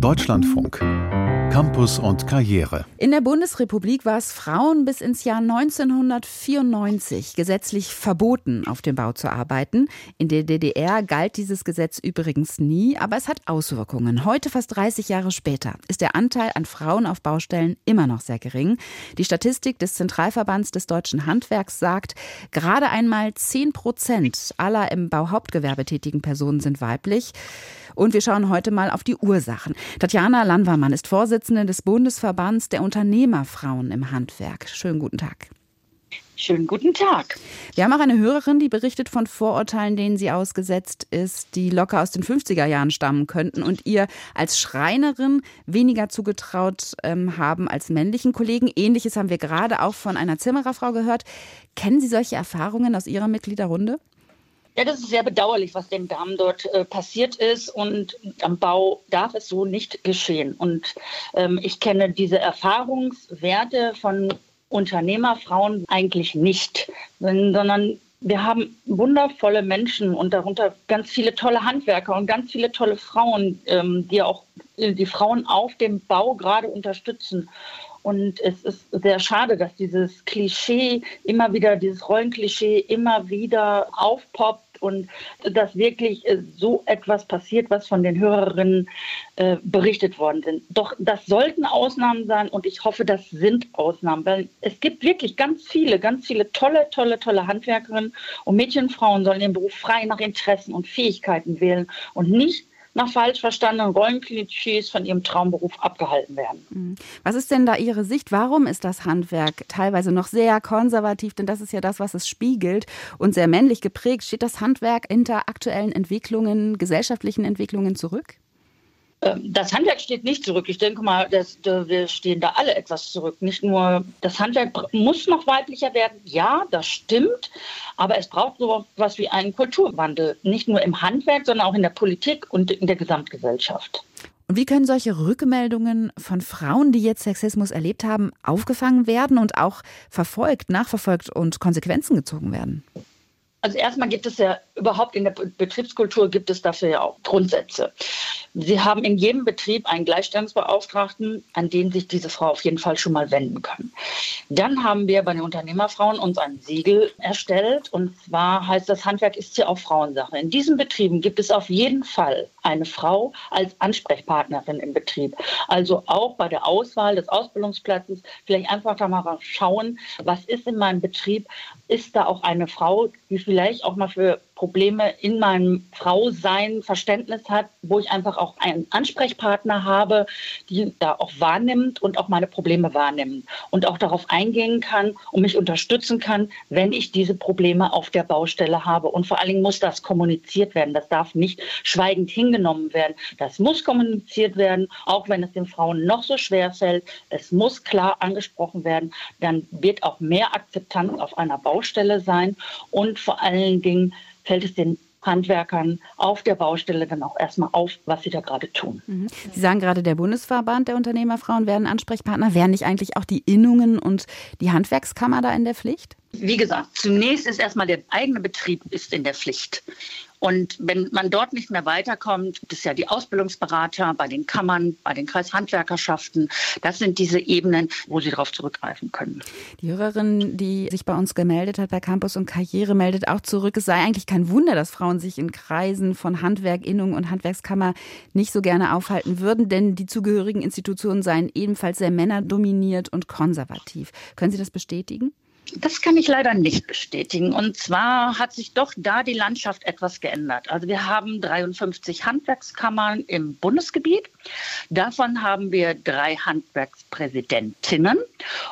Deutschlandfunk. Campus und Karriere. In der Bundesrepublik war es Frauen bis ins Jahr 1994 gesetzlich verboten, auf dem Bau zu arbeiten. In der DDR galt dieses Gesetz übrigens nie, aber es hat Auswirkungen. Heute, fast 30 Jahre später, ist der Anteil an Frauen auf Baustellen immer noch sehr gering. Die Statistik des Zentralverbands des deutschen Handwerks sagt, gerade einmal 10 Prozent aller im Bauhauptgewerbe tätigen Personen sind weiblich. Und wir schauen heute mal auf die Ursachen. Tatjana Landwarmann ist Vorsitzende des Bundesverbands der Unternehmerfrauen im Handwerk. Schönen guten Tag. Schönen guten Tag. Wir haben auch eine Hörerin, die berichtet von Vorurteilen, denen sie ausgesetzt ist, die locker aus den 50er Jahren stammen könnten und ihr als Schreinerin weniger zugetraut ähm, haben als männlichen Kollegen. Ähnliches haben wir gerade auch von einer Zimmererfrau gehört. Kennen Sie solche Erfahrungen aus Ihrer Mitgliederrunde? Ja, das ist sehr bedauerlich, was den Damen dort äh, passiert ist. Und am Bau darf es so nicht geschehen. Und ähm, ich kenne diese Erfahrungswerte von Unternehmerfrauen eigentlich nicht, sondern wir haben wundervolle Menschen und darunter ganz viele tolle Handwerker und ganz viele tolle Frauen, ähm, die auch äh, die Frauen auf dem Bau gerade unterstützen. Und es ist sehr schade, dass dieses Klischee immer wieder, dieses Rollenklischee immer wieder aufpoppt und dass wirklich äh, so etwas passiert, was von den Hörerinnen äh, berichtet worden sind. Doch das sollten Ausnahmen sein und ich hoffe, das sind Ausnahmen, weil es gibt wirklich ganz viele, ganz viele tolle, tolle, tolle Handwerkerinnen und Mädchen und Frauen sollen ihren Beruf frei nach Interessen und Fähigkeiten wählen und nicht nach falsch verstandenen Rollenklischees von ihrem Traumberuf abgehalten werden. Mhm. Was ist denn da Ihre Sicht? Warum ist das Handwerk teilweise noch sehr konservativ? Denn das ist ja das, was es spiegelt und sehr männlich geprägt. Steht das Handwerk hinter aktuellen Entwicklungen, gesellschaftlichen Entwicklungen zurück? Ähm, das Handwerk steht nicht zurück. Ich denke mal, dass, wir stehen da alle etwas zurück. Nicht nur das Handwerk muss noch weiblicher werden. Ja, das stimmt. Aber es braucht so etwas wie einen Kulturwandel. Nicht nur im Handwerk, sondern auch in der Politik und in der Gesamtgesellschaft. Und wie können solche Rückmeldungen von Frauen, die jetzt Sexismus erlebt haben, aufgefangen werden und auch verfolgt, nachverfolgt und Konsequenzen gezogen werden? Also erstmal gibt es ja überhaupt in der Betriebskultur gibt es dafür ja auch Grundsätze. Sie haben in jedem Betrieb einen Gleichstellungsbeauftragten, an den sich diese Frau auf jeden Fall schon mal wenden kann. Dann haben wir bei den Unternehmerfrauen uns ein Siegel erstellt und zwar heißt das Handwerk ist ja auch Frauensache. In diesen Betrieben gibt es auf jeden Fall eine Frau als Ansprechpartnerin im Betrieb. Also auch bei der Auswahl des Ausbildungsplatzes vielleicht einfach da mal schauen, was ist in meinem Betrieb, ist da auch eine Frau, die vielleicht auch mal für Probleme in meinem Frausein Verständnis hat, wo ich einfach auch einen Ansprechpartner habe, die da auch wahrnimmt und auch meine Probleme wahrnimmt und auch darauf eingehen kann und mich unterstützen kann, wenn ich diese Probleme auf der Baustelle habe. Und vor allen Dingen muss das kommuniziert werden. Das darf nicht schweigend hingenommen werden. Das muss kommuniziert werden, auch wenn es den Frauen noch so schwer fällt. Es muss klar angesprochen werden. Dann wird auch mehr Akzeptanz auf einer Baustelle sein und vor allen Dingen fällt es den Handwerkern auf der Baustelle dann auch erstmal auf, was sie da gerade tun. Mhm. Sie sagen gerade, der Bundesverband der Unternehmerfrauen werden Ansprechpartner. Wären nicht eigentlich auch die Innungen und die Handwerkskammer da in der Pflicht? Wie gesagt, zunächst ist erstmal der eigene Betrieb ist in der Pflicht. Und wenn man dort nicht mehr weiterkommt, gibt es ja die Ausbildungsberater bei den Kammern, bei den Kreishandwerkerschaften. Das sind diese Ebenen, wo Sie darauf zurückgreifen können. Die Hörerin, die sich bei uns gemeldet hat bei Campus und Karriere, meldet auch zurück, es sei eigentlich kein Wunder, dass Frauen sich in Kreisen von Handwerk, Innung und Handwerkskammer nicht so gerne aufhalten würden, denn die zugehörigen Institutionen seien ebenfalls sehr männerdominiert und konservativ. Können Sie das bestätigen? Das kann ich leider nicht bestätigen. Und zwar hat sich doch da die Landschaft etwas geändert. Also wir haben 53 Handwerkskammern im Bundesgebiet. Davon haben wir drei Handwerkspräsidentinnen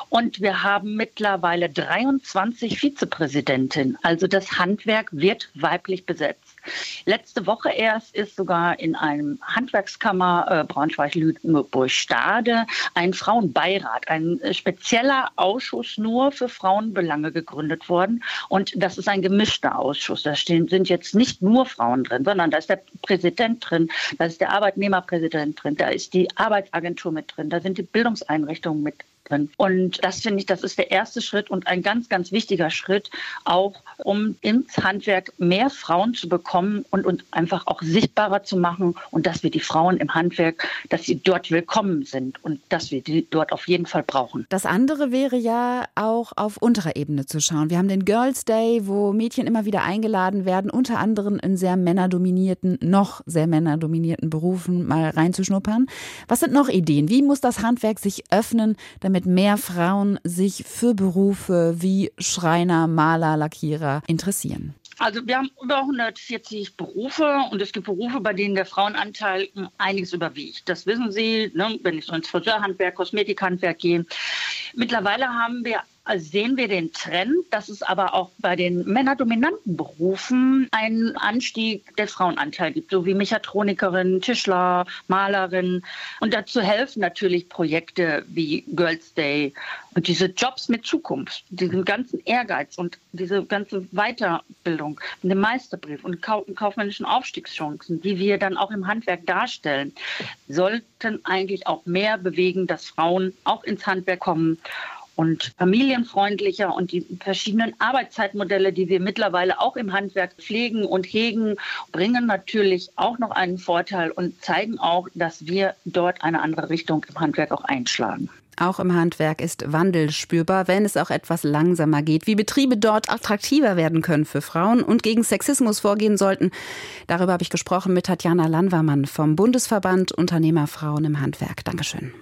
und wir haben mittlerweile 23 Vizepräsidentinnen. Also das Handwerk wird weiblich besetzt. Letzte Woche erst ist sogar in einem Handwerkskammer äh, Braunschweig-Lüneburg-Stade ein Frauenbeirat, ein äh, spezieller Ausschuss nur für Frauenbelange gegründet worden. Und das ist ein gemischter Ausschuss. Da stehen, sind jetzt nicht nur Frauen drin, sondern da ist der Präsident drin, da ist der Arbeitnehmerpräsident drin, da ist die Arbeitsagentur mit drin, da sind die Bildungseinrichtungen mit drin. Und das finde ich, das ist der erste Schritt und ein ganz, ganz wichtiger Schritt, auch um ins Handwerk mehr Frauen zu bekommen und uns einfach auch sichtbarer zu machen und dass wir die Frauen im Handwerk, dass sie dort willkommen sind und dass wir die dort auf jeden Fall brauchen. Das andere wäre ja auch auf unterer Ebene zu schauen. Wir haben den Girls Day, wo Mädchen immer wieder eingeladen werden, unter anderem in sehr männerdominierten, noch sehr männerdominierten Berufen mal reinzuschnuppern. Was sind noch Ideen? Wie muss das Handwerk sich öffnen, damit mehr Frauen sich für Berufe wie Schreiner, Maler, Lackierer interessieren? Also wir haben über 140 Berufe und es gibt Berufe, bei denen der Frauenanteil einiges überwiegt. Das wissen Sie, ne, wenn ich so ins Friseurhandwerk, Kosmetikhandwerk gehe. Mittlerweile haben wir sehen wir den Trend, dass es aber auch bei den männerdominanten Berufen einen Anstieg des Frauenanteils gibt, so wie Mechatronikerin, Tischler, Malerin. Und dazu helfen natürlich Projekte wie Girls Day und diese Jobs mit Zukunft, diesen ganzen Ehrgeiz und diese ganze Weiterbildung, den Meisterbrief und kaufmännischen Aufstiegschancen, die wir dann auch im Handwerk darstellen, sollten eigentlich auch mehr bewegen, dass Frauen auch ins Handwerk kommen und familienfreundlicher und die verschiedenen Arbeitszeitmodelle, die wir mittlerweile auch im Handwerk pflegen und hegen, bringen natürlich auch noch einen Vorteil und zeigen auch, dass wir dort eine andere Richtung im Handwerk auch einschlagen. Auch im Handwerk ist Wandel spürbar, wenn es auch etwas langsamer geht. Wie Betriebe dort attraktiver werden können für Frauen und gegen Sexismus vorgehen sollten, darüber habe ich gesprochen mit Tatjana Landwermann vom Bundesverband Unternehmerfrauen im Handwerk. Dankeschön.